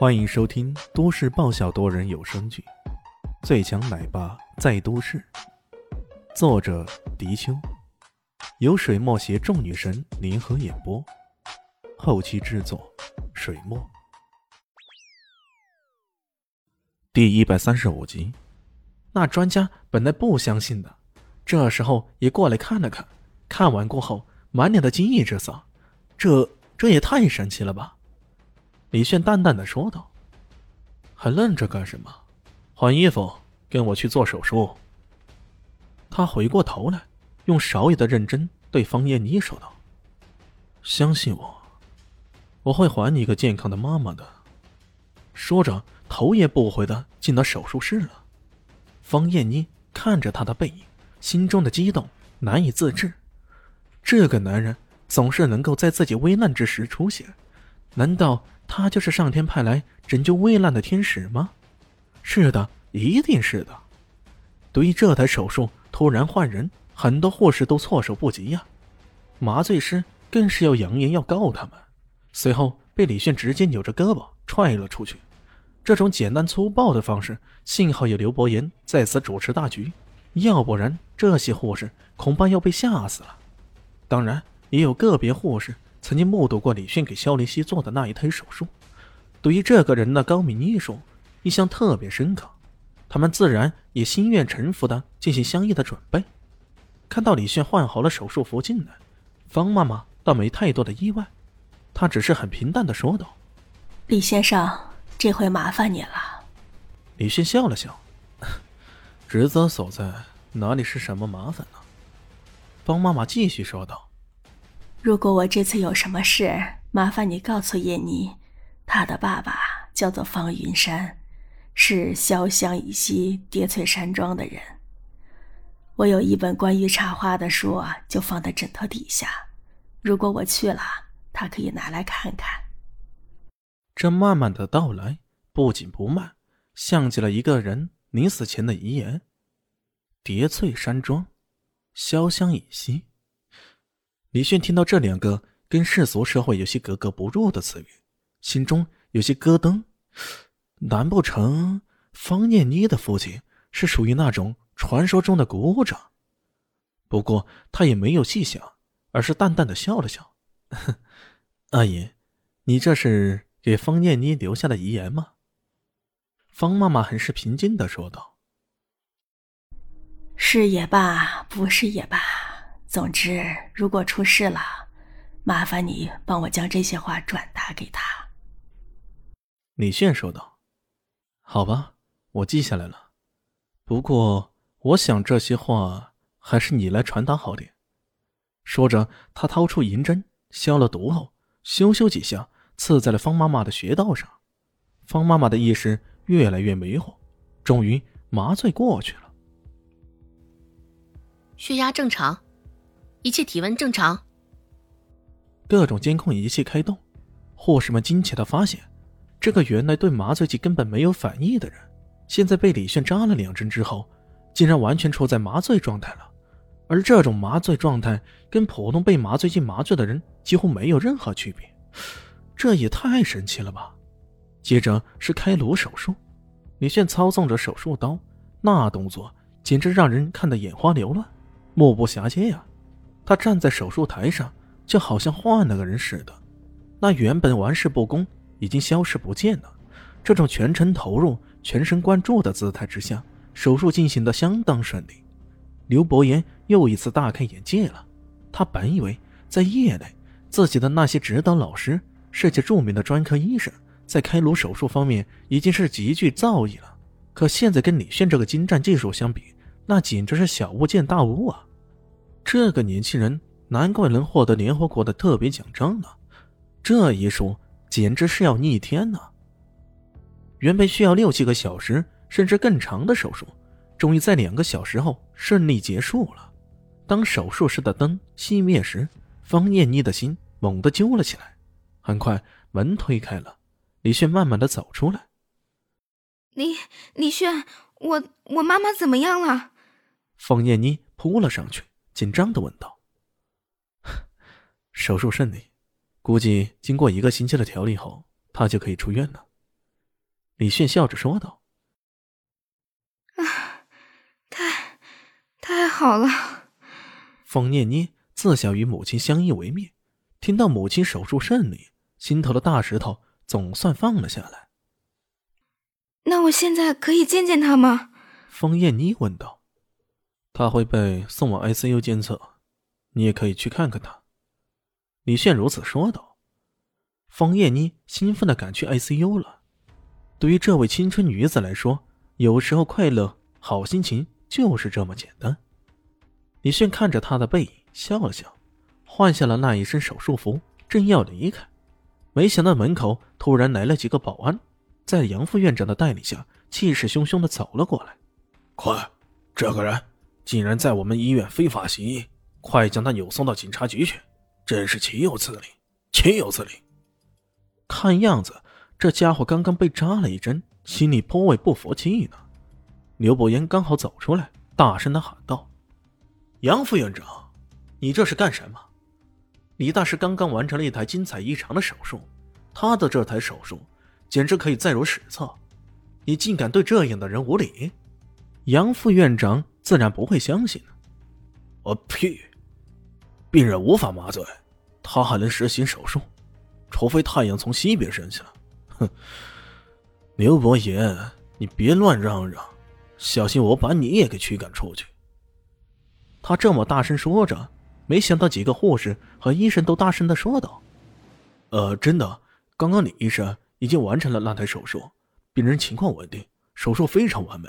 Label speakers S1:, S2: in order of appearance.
S1: 欢迎收听都市爆笑多人有声剧《最强奶爸在都市》，作者：迪秋，由水墨携众女神联合演播，后期制作：水墨。第一百三十五集，
S2: 那专家本来不相信的，这时候也过来看了看，看完过后满脸的惊异之色，这这也太神奇了吧！李炫淡淡的说道：“
S1: 还愣着干什么？换衣服，跟我去做手术。”他回过头来，用少爷的认真对方艳妮说道：“相信我，我会还你一个健康的妈妈的。”说着，头也不回的进了手术室了。方艳妮看着他的背影，心中的激动难以自制。这个男人总是能够在自己危难之时出现，难道？他就是上天派来拯救危难的天使吗？是的，一定是的。对于这台手术突然换人，很多护士都措手不及呀。麻醉师更是要扬言要告他们。随后被李炫直接扭着胳膊踹了出去。这种简单粗暴的方式，幸好有刘伯言在此主持大局，要不然这些护士恐怕要被吓死了。当然，也有个别护士。曾经目睹过李迅给肖林熙做的那一台手术，对于这个人的高明医术印象特别深刻，他们自然也心悦诚服的进行相应的准备。看到李迅换好了手术服进来，方妈妈倒没太多的意外，她只是很平淡的说道：“
S3: 李先生，这回麻烦你了。”
S1: 李迅笑了笑：“ 职责所在，哪里是什么麻烦呢？”方妈妈继续说道。
S3: 如果我这次有什么事，麻烦你告诉叶妮，她的爸爸叫做方云山，是潇湘以西叠翠山庄的人。我有一本关于茶花的书，就放在枕头底下。如果我去了，他可以拿来看看。
S1: 这慢慢的到来，不紧不慢，像极了一个人临死前的遗言：叠翠山庄，潇湘以西。李炫听到这两个跟世俗社会有些格格不入的词语，心中有些咯噔。难不成方念妮的父亲是属于那种传说中的鼓掌？不过他也没有细想，而是淡淡的笑了笑：“ 阿姨，你这是给方念妮留下的遗言吗？”方妈妈很是平静的说道：“
S3: 是也罢，不是也罢。”总之，如果出事了，麻烦你帮我将这些话转达给他。”
S1: 李炫说道。“好吧，我记下来了。不过，我想这些话还是你来传达好点。”说着，他掏出银针，消了毒后，咻咻几下刺在了方妈妈的穴道上。方妈妈的意识越来越迷糊，终于麻醉过去了，
S4: 血压正常。一切体温正常。
S1: 各种监控仪器开动，护士们惊奇的发现，这个原来对麻醉剂根本没有反应的人，现在被李炫扎了两针之后，竟然完全处在麻醉状态了。而这种麻醉状态跟普通被麻醉剂麻醉的人几乎没有任何区别，这也太神奇了吧！接着是开颅手术，李炫操纵着手术刀，那动作简直让人看得眼花缭乱，目不暇接呀。他站在手术台上，就好像换了个人似的。那原本玩世不恭已经消失不见了。这种全程投入、全神贯注的姿态之下，手术进行的相当顺利。刘伯言又一次大开眼界了。他本以为在业内，自己的那些指导老师、世界著名的专科医生，在开颅手术方面已经是极具造诣了。可现在跟李炫这个精湛技术相比，那简直是小巫见大巫啊！这个年轻人难怪能获得联合国的特别奖章呢，这一术简直是要逆天呢。原本需要六七个小时甚至更长的手术，终于在两个小时后顺利结束了。当手术室的灯熄灭时，方艳妮的心猛地揪了起来。很快门推开了，李炫慢慢的走出来。
S5: 李李炫，我我妈妈怎么样了？
S1: 方艳妮扑了上去。紧张的问道：“ 手术顺利，估计经过一个星期的调理后，他就可以出院了。”李炫笑着说道：“
S5: 啊，太，太好了。”
S1: 方念妮自小与母亲相依为命，听到母亲手术顺利，心头的大石头总算放了下来。
S5: 那我现在可以见见他吗？
S1: 方艳妮问道。他会被送往 ICU 监测，你也可以去看看他。李炫如此说道。方艳妮兴奋的赶去 ICU 了。对于这位青春女子来说，有时候快乐、好心情就是这么简单。李炫看着她的背影，笑了笑，换下了那一身手术服，正要离开，没想到门口突然来了几个保安，在杨副院长的带领下，气势汹汹的走了过来。
S2: 快，这个人！竟然在我们医院非法行医！快将他扭送到警察局去！真是岂有此理！岂有此理！
S1: 看样子，这家伙刚刚被扎了一针，心里颇为不服气呢。刘伯言刚好走出来，大声的喊道：“杨副院长，你这是干什么？李大师刚刚完成了一台精彩异常的手术，他的这台手术简直可以载入史册，你竟敢对这样的人无礼！”杨副院长。自然不会相信呢
S2: 我屁！病人无法麻醉，他还能实行手术？除非太阳从西边升起来。哼！牛伯爷，你别乱嚷嚷，小心我把你也给驱赶出去。
S1: 他这么大声说着，没想到几个护士和医生都大声的说道：“呃，真的，刚刚李医生已经完成了那台手术，病人情况稳定，手术非常完美。”